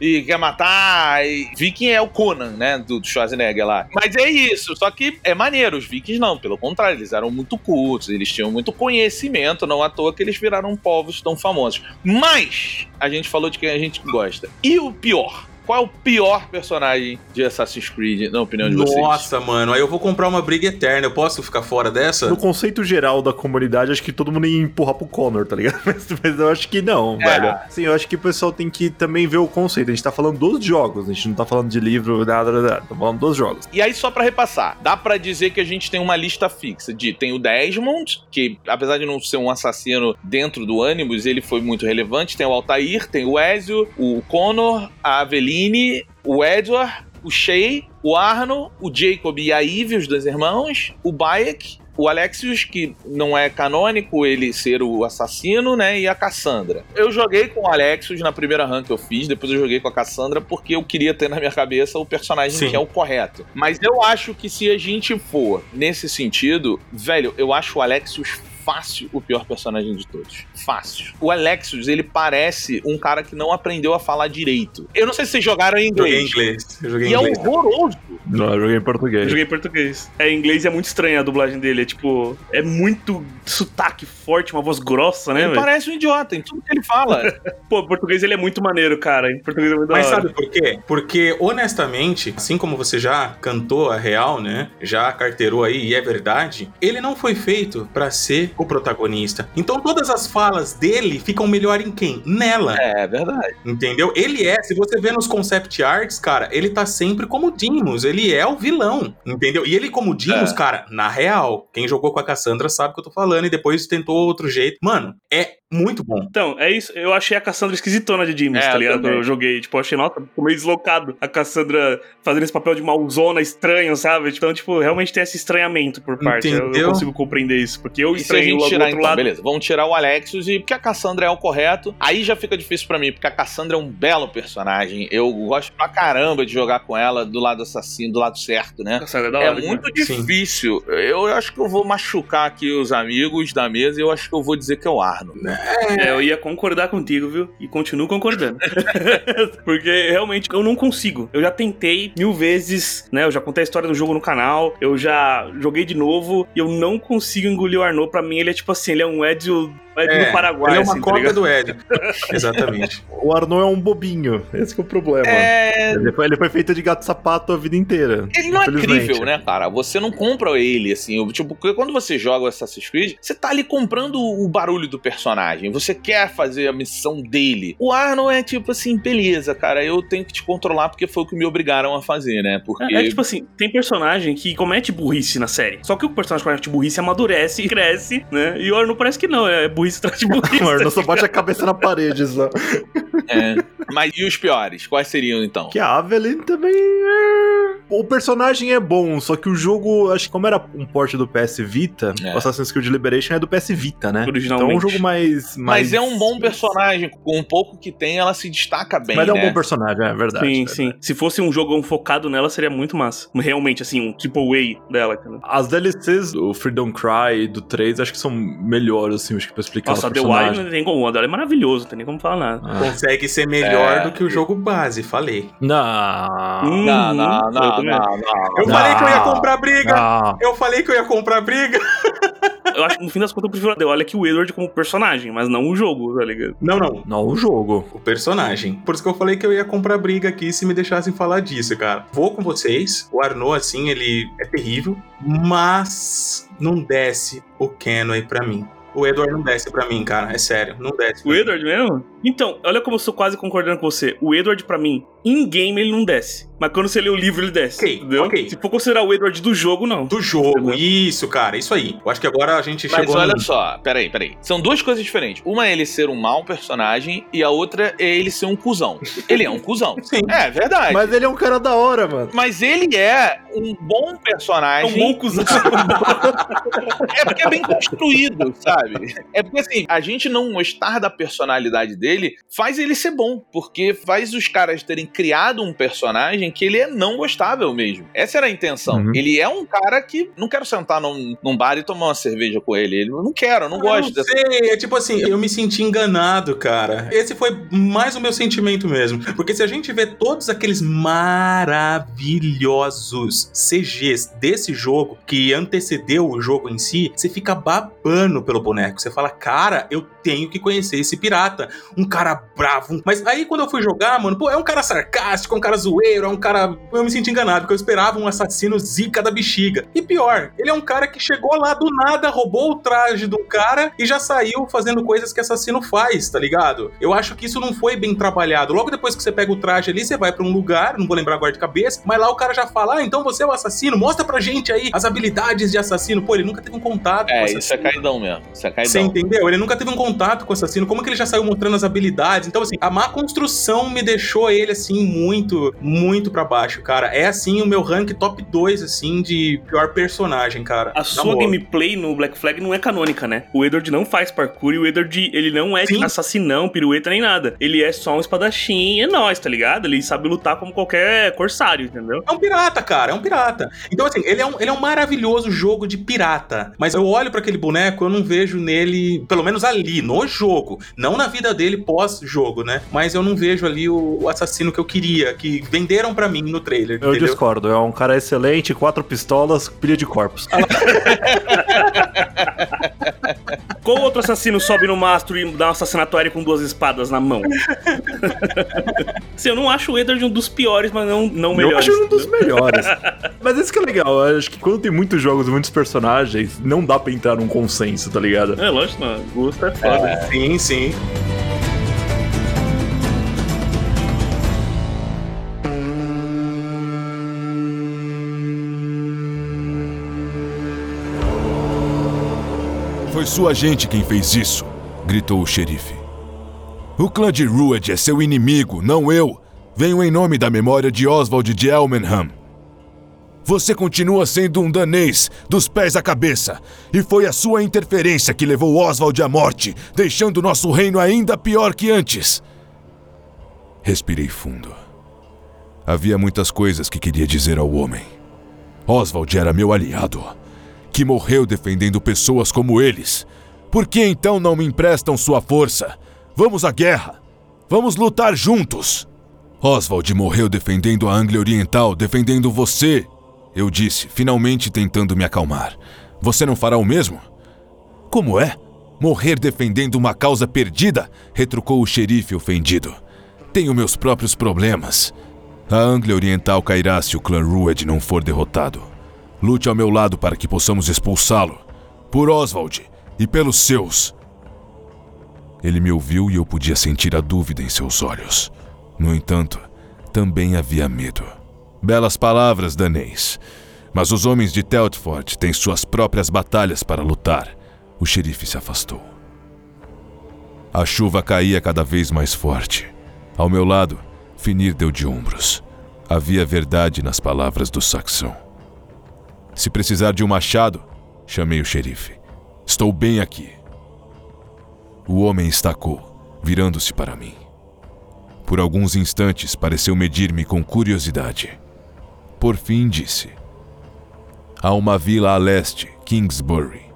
E quer matar. E... Viking é o Conan, né? Do Schwarzenegger lá. Mas é isso. Só que é maneiro. Os Vikings não. Pelo contrário, eles eram muito cultos. Eles tinham muito conhecimento. Não à toa que eles viraram povos tão famosos. Mas a gente falou de quem a gente gosta. E o pior? Qual é o pior personagem de Assassin's Creed, na opinião de
Nossa,
vocês?
Nossa, mano, aí eu vou comprar uma briga eterna. Eu posso ficar fora dessa?
No conceito geral da comunidade, acho que todo mundo ia empurrar pro Connor, tá ligado? (laughs) Mas, mas eu acho que não,
É.
velho. Sim, eu acho que o pessoal tem que também ver o conceito. A gente tá falando dos jogos, a gente não tá falando de livro, nada, nada, nada. Tá falando dos jogos.
E aí, só pra repassar, dá pra dizer que a gente tem uma lista fixa de tem o Desmond, que apesar de não ser um assassino dentro do Animus, ele foi muito relevante. Tem o Altair, tem o Ezio, o Connor, a O Edward, o Shay, o Arno, o Jacob e a Eve, os dois irmãos, o Bayek, o Alexius, que não é canônico ele ser o assassino, né? E a Cassandra. Eu joguei com o Alexius na primeira run que eu fiz, depois eu joguei com a Cassandra porque eu queria ter na minha cabeça o personagem
Sim.
que é o correto. Mas eu acho que se a gente for nesse sentido, velho, eu acho o Alexius fácil o pior personagem de todos. Fácil. O Alexius, ele parece um cara que não aprendeu a falar direito. Eu não sei se vocês jogaram em
Joguei em
inglês.
inglês. Eu joguei em
E é
inglês.
horroroso.
Não, eu joguei em português.
Eu joguei em português. É, em inglês é muito estranha a dublagem dele. É tipo, é muito sotaque forte, uma voz grossa, né,
Ele
velho?
parece um idiota em tudo que ele fala. (laughs)
Pô, em português ele é muito maneiro, cara. Em português é muito
Mas
da hora.
sabe por quê? Porque, honestamente, assim como você já cantou a real, né? Já carteirou aí, e é verdade, ele não foi feito pra ser o protagonista. Então todas as falas dele ficam melhor em quem? Nela.
é, é verdade.
Entendeu? Ele é, se você vê nos concept arts, cara, ele tá sempre como Dimos, ele é o vilão, entendeu? E ele como Dimos,
É.
cara, na real, quem jogou com a Cassandra sabe o que eu tô falando e depois tentou outro jeito. Mano, é muito bom.
Então, é isso. Eu achei a Cassandra esquisitona de James,
É,
tá
eu
ligado?
também.
Eu joguei. Tipo, eu achei, nossa, ficou meio deslocado. A Cassandra fazendo esse papel de malzona estranho, sabe? Então, tipo, realmente tem esse estranhamento por parte. Eu- Eu,
Entendeu?
consigo compreender isso. Porque eu
E se a gente tirar, então,
lado.
beleza, vamos tirar o Alexios e porque a Cassandra é o correto, aí já fica difícil pra mim, porque a Cassandra é um belo personagem. Eu gosto pra caramba de jogar com ela do lado assassino, do lado certo, né?
Cassandra é da
É
hora,
muito
cara.
difícil. Eu acho que eu vou machucar aqui os amigos da mesa e eu acho que eu vou dizer que é o Arno.
É, eu ia concordar contigo, viu? E continuo concordando. (laughs) Porque realmente eu não consigo. Eu já tentei mil vezes, né? Eu já contei a história do jogo no canal, eu já joguei de novo e eu não consigo engolir o Arnaud. Pra mim, ele é tipo assim, ele é um Ezio,
É,
Paraguai.
ele é uma
assim, tá
cópia
ligado?
do Ed. (laughs) Exatamente.
O Arnaud é um bobinho. Esse que é o problema.
É.
Ele, foi, ele foi feito de gato sapato a vida inteira.
Ele não é
Infelizmente.
crível, né, cara? Você não compra ele, assim. Tipo, quando você joga o Assassin's Creed, você tá ali comprando o barulho do personagem. Você quer fazer a missão dele. O Arno é tipo assim, beleza, cara, eu tenho que te controlar porque foi o que me obrigaram a fazer, né? Porque.
É, é tipo assim, tem personagem que comete burrice na série. Só que o personagem que comete burrice amadurece e (laughs) cresce, né? E o Arno parece que não, é burrice atrás de burrice.
O Arnaud só bate a cabeça na parede só.
é. Mas e os piores? Quais seriam então?
Que a Avelyn também é... O personagem é bom, só que o jogo, acho que como era um porte do PS Vita,
É.
o Assassin's Creed Liberation é do PS Vita, né? Então é um jogo mais... mais...
Mas é um bom personagem. Com um pouco que tem, ela se destaca bem.
Mas é um
né?
bom personagem, é verdade.
Sim,
é
sim. Se fosse um jogão focado nela, seria muito massa. Realmente, assim, um triple A dela, cara.
As DLCs do Freedom Cry e do 3 acho que são melhores, assim, acho que explicar
Nossa, The. Wild não tem como. É maravilhoso, não tem nem como falar nada.
Ah.
Consegue ser melhor
É.
do que o jogo base, falei.
Não.
Hum.
Não, não,
Eu
não,
também.
não, não.
Eu
Não.
falei que eu ia comprar briga!
Não.
Eu falei que eu ia comprar briga! (laughs)
Eu acho que no fim das contas eu prefiro a The Wild que o Edward como personagem, mas não o jogo, tá ligado?
Não, não.
Não, o jogo.
O personagem. Por isso que eu falei que eu ia comprar briga aqui se me deixassem falar disso, cara. Vou com vocês. O Arnaud, assim, ele é terrível. Mas não desce o Kenway pra mim. O Edward não desce pra mim, cara. É sério. Não desce.
O Edward mesmo? Então, olha como eu estou quase concordando com você. O Edward, pra mim, em game ele não desce. Mas quando você lê o livro, ele desce.
Ok,
entendeu?
ok.
Se for considerar o Edward do jogo, não.
Do jogo. Isso, cara. Isso aí. Eu acho que agora a gente
Mas
chegou
olha
no...
só, peraí, peraí. São duas coisas diferentes. Uma é ele ser um mau personagem e a outra é ele ser um cuzão. Ele é um cuzão. (laughs)
Sim.
É verdade. Mas...
Mas ele é um cara da hora, mano.
ele é um bom
É
personagem.
um bom cuzão. (laughs)
É porque é bem construído, sabe? É porque assim, a gente não gostar da personalidade dele faz ele ser bom. Porque faz os caras terem criado um personagem que ele é não gostável mesmo. Essa era a intenção.
Uhum.
Ele é um cara que não quero sentar num, num bar e tomar uma cerveja com ele. Ele não quero, eu não
Eu
gosto
não
dessa.
sei, é tipo assim, eu me senti enganado, cara. Esse foi mais o meu sentimento mesmo. Porque se a gente vê todos aqueles maravilhosos CGs desse jogo, que antecedeu o jogo em si, você fica babando pelo boneco. Você fala, cara, eu tenho que conhecer esse pirata. Um cara bravo. Mas aí quando eu fui jogar, mano, pô, é um cara sarcástico, é um cara zoeiro, é um cara. Eu me senti enganado, porque eu esperava um assassino zica da bexiga. E pior, ele é um cara que chegou lá do nada, roubou o traje do cara e já saiu fazendo coisas que assassino faz, tá ligado? Eu acho que isso não foi bem trabalhado. Logo depois que você pega o traje ali, você vai pra um lugar, não vou lembrar agora de cabeça, mas lá o cara já fala: ah, então você é o assassino, mostra pra gente aí as habilidades de assassino. Pô, ele nunca teve um contato com o
É,
assassino.
isso é caidão mesmo. Isso é caidão.
Você entendeu? Ele nunca teve um contato com o assassino. Como que ele já saiu mostrando as habilidades? Então, assim, a má construção me deixou ele, assim, muito, muito pra baixo, cara. É, assim, o meu rank top 2, assim, de pior personagem, cara.
A sua gameplay no Black Flag não é canônica, né? O Edward não faz parkour e o Edward, ele não é
Sim.
assassinão, pirueta nem nada. Ele é só um espadachim, é nóis, tá ligado? Ele sabe lutar como qualquer corsário, entendeu?
É um pirata, cara, é um pirata. Então, assim, ele é um, ele é um maravilhoso jogo de pirata. Mas eu olho pra aquele boneco, eu não vejo nele, pelo menos ali, no jogo. Não na vida dele pós-jogo, né? Mas eu não vejo ali o, o assassino que eu queria, que venderam pra mim no trailer.
Eu
entendeu?
discordo, é um cara excelente, quatro pistolas, pilha de corpos. (laughs)
Qual outro assassino sobe no mastro e dá um assassinato aéreo com duas espadas na mão? (laughs) Assim, eu não acho o Edward um dos piores, mas não, não
Eu
melhores.
acho um dos melhores. (laughs) Mas isso que é legal, eu acho que quando tem muitos jogos, muitos personagens, não dá pra entrar num consenso, tá ligado?
É, lógico, não. Gosto é foda.
Sim, sim.
Foi sua gente quem fez isso, gritou o xerife. O clã de Rued é seu inimigo, não eu. Venho em nome da memória de Oswald de Elmenham. Você continua sendo um danês, dos pés à cabeça, e foi a sua interferência que levou Oswald à morte, deixando nosso reino ainda pior que antes. Respirei fundo. Havia muitas coisas que queria dizer ao homem. Oswald era meu aliado, que morreu defendendo pessoas como eles. Por que então não me emprestam sua força? Vamos à guerra! Vamos lutar juntos! Oswald morreu defendendo a Anglia Oriental, defendendo você. Eu disse, finalmente tentando me acalmar. Você não fará o mesmo? Como é? Morrer defendendo uma causa perdida? retrucou o xerife ofendido. Tenho meus próprios problemas. A Anglia Oriental cairá se o clã Rued não for derrotado. Lute ao meu lado para que possamos expulsá-lo. Por Oswald e pelos seus. Ele me ouviu e eu podia sentir a dúvida em seus olhos. No entanto, também havia medo. Belas palavras, danês. Mas os homens de Teltford têm suas próprias batalhas para lutar. O xerife se afastou. A chuva caía cada vez mais forte. Ao meu lado, Finir deu de ombros. Havia verdade nas palavras do saxão. Se precisar de um machado, chamei o xerife. Estou bem aqui. O homem estacou, virando-se para mim. Por alguns instantes pareceu medir-me com curiosidade. Por fim disse: Há uma vila a leste, Kingsbury.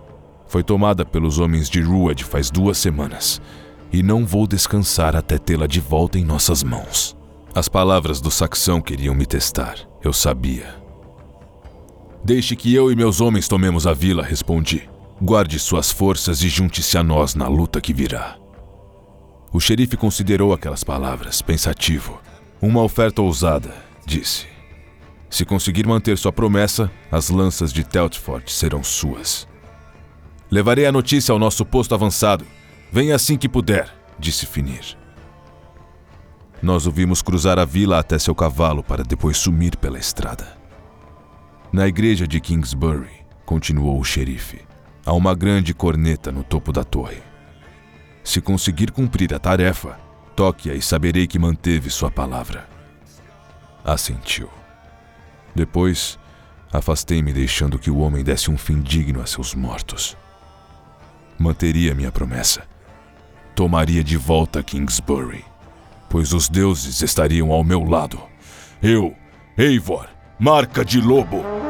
Foi tomada pelos homens de Ruad faz duas semanas, e não vou descansar até tê-la de volta em nossas mãos. As palavras do saxão queriam me testar, eu sabia. Deixe que eu e meus homens tomemos a vila, respondi. Guarde suas forças e junte-se a nós na luta que virá. O xerife considerou aquelas palavras, pensativo. Uma oferta ousada, disse. Se conseguir manter sua promessa, as lanças de Teltford serão suas. Levarei a notícia ao nosso posto avançado. Venha assim que puder, disse Finir. Nós o vimos cruzar a vila até seu cavalo para depois sumir pela estrada. Na igreja de Kingsbury, continuou o xerife, há uma grande corneta no topo da torre. Se conseguir cumprir a tarefa, toque-a e saberei que manteve sua palavra. Assentiu. Depois, afastei-me deixando que o homem desse um fim digno a seus mortos. Manteria minha promessa. Tomaria de volta Kingsbury, pois os deuses estariam ao meu lado. Eu Eivor, marca de lobo.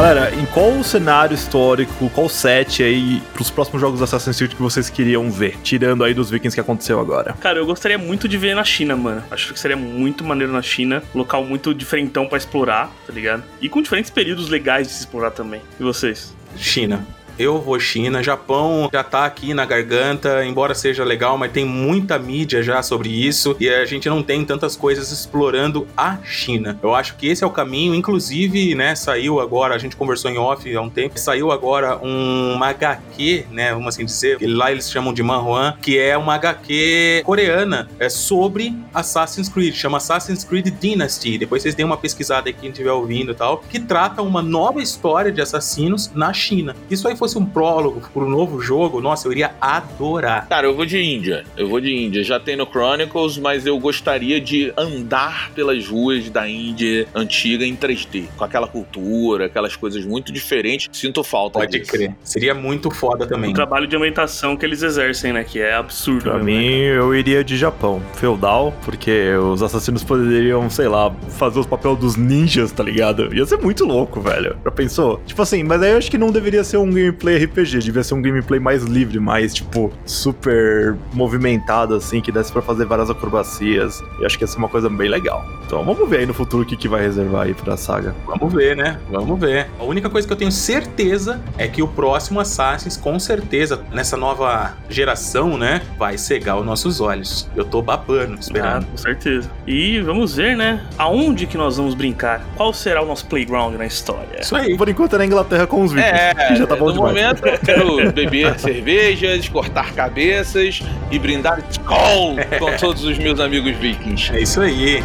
Galera, em qual cenário histórico, qual set aí pros próximos jogos Assassin's Creed que vocês queriam ver? Tirando aí dos Vikings que aconteceu agora.
Cara, eu gostaria muito de ver na China, mano. Acho que seria muito maneiro na China. Local muito diferentão pra explorar, tá ligado? E com diferentes períodos legais de se explorar também. E vocês?
China. Eu vou China, Japão já tá aqui na garganta, embora seja legal, mas tem muita mídia já sobre isso e a gente não tem tantas coisas explorando a China. Eu acho que esse é o caminho, inclusive, né, saiu agora, a gente conversou em off há um tempo, saiu agora um HQ, né, vamos assim dizer, lá eles chamam de manhwan, que é uma HQ coreana, é sobre Assassin's Creed, chama Assassin's Creed Dynasty. Depois vocês deem uma pesquisada aí quem estiver ouvindo e tal, que trata uma nova história de assassinos na China. Isso aí fosse um prólogo para um novo jogo, nossa, eu iria adorar.
Cara, eu vou de Índia. Eu vou de Índia. Já tem no Chronicles, mas eu gostaria de andar pelas ruas da Índia antiga em 3D, com aquela cultura, aquelas coisas muito diferentes. Sinto falta
Pode
disso.
crer. Seria muito foda também.
O trabalho de ambientação que eles exercem, né? Que é absurdo.
Pra
mesmo,
mim,
né?
eu iria de Japão, feudal, porque os assassinos poderiam, sei lá, fazer os papéis dos ninjas, tá ligado? Ia ser muito louco, velho. Já pensou? Tipo assim, mas aí eu acho que não deveria ser um gameplay RPG, devia ser um gameplay mais livre, mais, tipo, super movimentado, assim, que desse pra fazer várias acrobacias. E acho que ia ser uma coisa bem legal. Então vamos ver aí no futuro o que, que vai reservar aí pra saga.
Vamos ver, né? Vamos ver. A única coisa que eu tenho certeza é que o próximo Assassin's, com certeza, nessa nova geração, né, vai cegar os nossos olhos. Eu tô babando,
Ah,
esperando.
com certeza. E vamos ver, né? Aonde que nós vamos brincar? Qual será o nosso playground na história?
Isso aí.
Por enquanto é na Inglaterra com os vikings,
É,
que (laughs) já tá bom.
Momento eu quero (laughs) beber cervejas, cortar cabeças e brindar Skol com todos os meus amigos vikings.
É isso aí.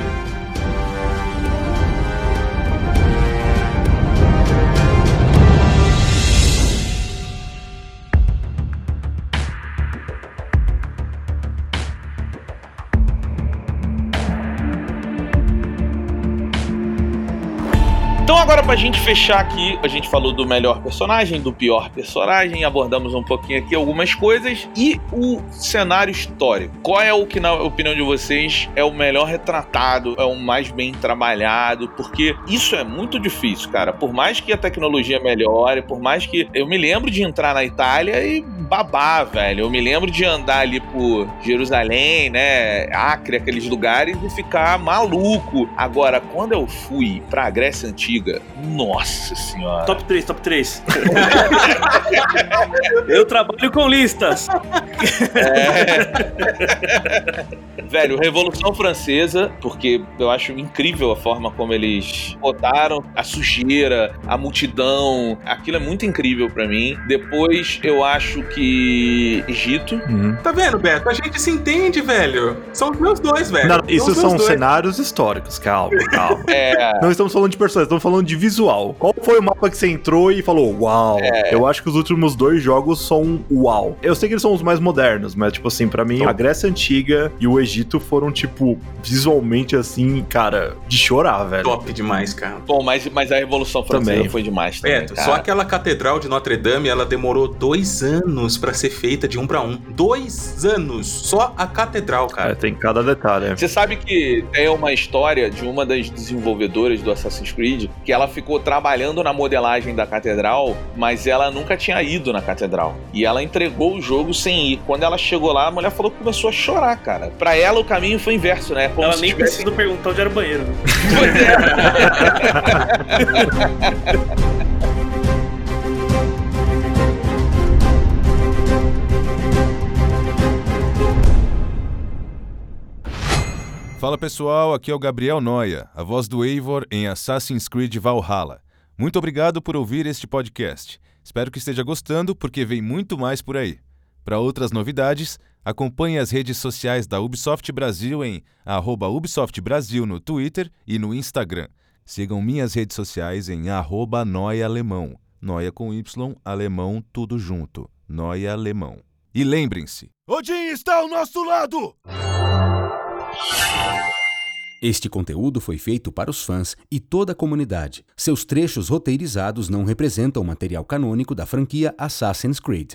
Pra gente fechar aqui, a gente falou do melhor personagem, do pior personagem, abordamos um pouquinho aqui algumas coisas e o cenário histórico. Qual é o que na opinião de vocês é o melhor retratado, é o mais bem trabalhado? Porque isso é muito difícil, cara. Por mais que a tecnologia melhore, por mais que eu me lembro de entrar na Itália e babar, velho. Eu me lembro de andar ali por Jerusalém, né, Acre, aqueles lugares e ficar maluco. Agora, quando eu fui pra Grécia Antiga, nossa senhora.
Top 3, top 3. (laughs) eu trabalho com listas.
Velho, Revolução Francesa, porque eu acho incrível a forma como eles botaram a sujeira, a multidão. Aquilo é muito incrível pra mim. Depois eu acho que Egito.
Uhum.
Tá vendo, Beto? A gente se entende, velho. São os meus dois, velho.
Não, isso são
dois.
cenários históricos, calma, calma.
É.
Não estamos falando de personagens, estamos falando de visual. Qual foi o mapa que você entrou e falou, uau?
É.
Eu acho que os últimos dois jogos são uau. Eu sei que eles são os mais modernos, mas, tipo assim, pra mim, a Grécia Antiga e o Egito foram, tipo, visualmente, assim, cara, de chorar, velho.
Top demais, cara.
Bom, mas, mas a Revolução Francesa
Também.
foi demais também.
Beto,
cara.
só aquela catedral de Notre Dame, ela demorou dois anos pra ser feita de um pra um. Dois anos! Só a catedral,
É,
cara.
tem cada detalhe. é.
Você sabe que tem uma história de uma das desenvolvedoras do Assassin's Creed que ela ficou trabalhando na modelagem da catedral, mas ela nunca tinha ido na catedral. E ela entregou o jogo sem ir. Quando ela chegou lá, a mulher falou que começou a chorar, cara. Pra ela o caminho foi inverso, né? Como
Ela nem
tivesse-
precisa perguntar onde era o banheiro. né? (laughs) (laughs)
Fala pessoal, aqui é o Gabriel Noia, a voz do Eivor em Assassin's Creed Valhalla. Muito obrigado por ouvir este podcast. Espero que esteja gostando, porque vem muito mais por aí. Para outras novidades, acompanhe as redes sociais da Ubisoft Brasil em arroba Ubisoft Brasil no Twitter e no Instagram. Sigam minhas redes sociais em arroba Noia Alemão. Noia com Y, alemão, tudo junto. Noia alemão. E lembrem-se: Odin está ao nosso lado!
Este conteúdo foi feito para os fãs e toda a comunidade. Seus trechos roteirizados não representam o material canônico da franquia Assassin's Creed.